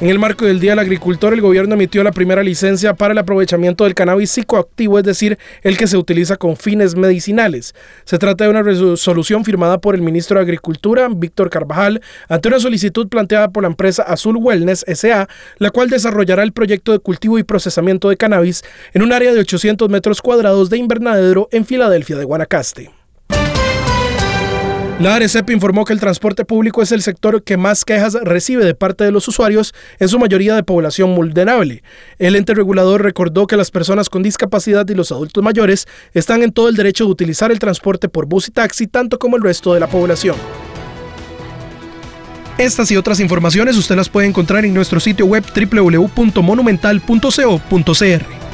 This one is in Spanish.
En el marco del Día del Agricultor, el gobierno emitió la primera licencia para el aprovechamiento del cannabis psicoactivo, es decir, el que se utiliza con fines medicinales. Se trata de una resolución firmada por el ministro de Agricultura, Víctor Carvajal, ante una solicitud planteada por la empresa Azul Wellness SA, la cual desarrollará el proyecto de cultivo y procesamiento de cannabis en un área de 800 metros cuadrados de invernadero en Filadelfia de Guanacaste. La ARECEP informó que el transporte público es el sector que más quejas recibe de parte de los usuarios, en su mayoría de población vulnerable. El ente regulador recordó que las personas con discapacidad y los adultos mayores están en todo el derecho de utilizar el transporte por bus y taxi, tanto como el resto de la población. Estas y otras informaciones usted las puede encontrar en nuestro sitio web www.monumental.co.cr.